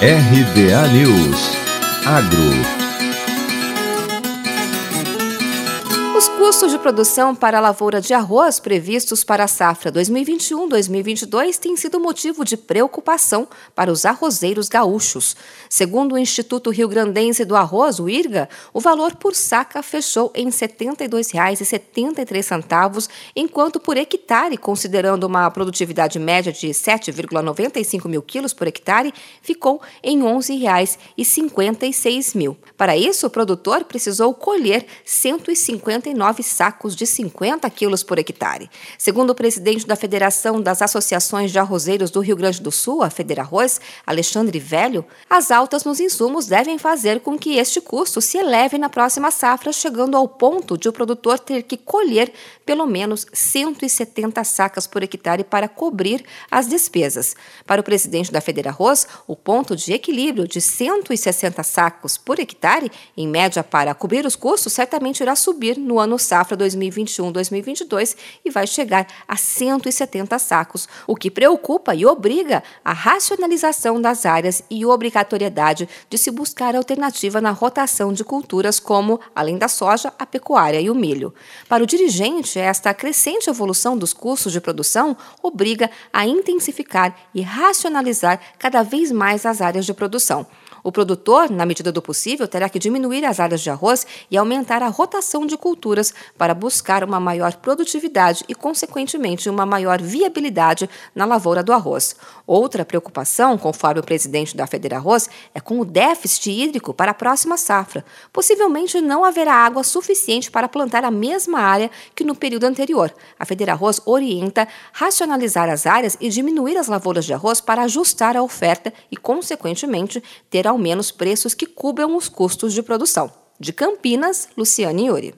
RBA News. Agro custos de produção para a lavoura de arroz previstos para a safra 2021-2022 têm sido motivo de preocupação para os arrozeiros gaúchos. Segundo o Instituto Rio Grandense do Arroz, o IRGA, o valor por saca fechou em R$ 72,73, enquanto por hectare, considerando uma produtividade média de 7,95 mil quilos por hectare, ficou em R$ 11,56 Para isso, o produtor precisou colher 150 59 sacos de 50 quilos por hectare. Segundo o presidente da Federação das Associações de Arrozeiros do Rio Grande do Sul, a Federarroz, Alexandre Velho, as altas nos insumos devem fazer com que este custo se eleve na próxima safra, chegando ao ponto de o produtor ter que colher pelo menos 170 sacas por hectare para cobrir as despesas. Para o presidente da Federarroz, o ponto de equilíbrio de 160 sacos por hectare, em média para cobrir os custos, certamente irá subir no ano safra 2021-2022 e vai chegar a 170 sacos, o que preocupa e obriga a racionalização das áreas e obrigatoriedade de se buscar alternativa na rotação de culturas como, além da soja, a pecuária e o milho. Para o dirigente, esta crescente evolução dos custos de produção obriga a intensificar e racionalizar cada vez mais as áreas de produção. O produtor, na medida do possível, terá que diminuir as áreas de arroz e aumentar a rotação de culturas para buscar uma maior produtividade e, consequentemente, uma maior viabilidade na lavoura do arroz. Outra preocupação, conforme o presidente da Federarroz, é com o déficit hídrico para a próxima safra. Possivelmente não haverá água suficiente para plantar a mesma área que no período anterior. A Federarroz orienta racionalizar as áreas e diminuir as lavouras de arroz para ajustar a oferta e, consequentemente, ter ao menos preços que cubram os custos de produção. De Campinas, Luciane Yuri.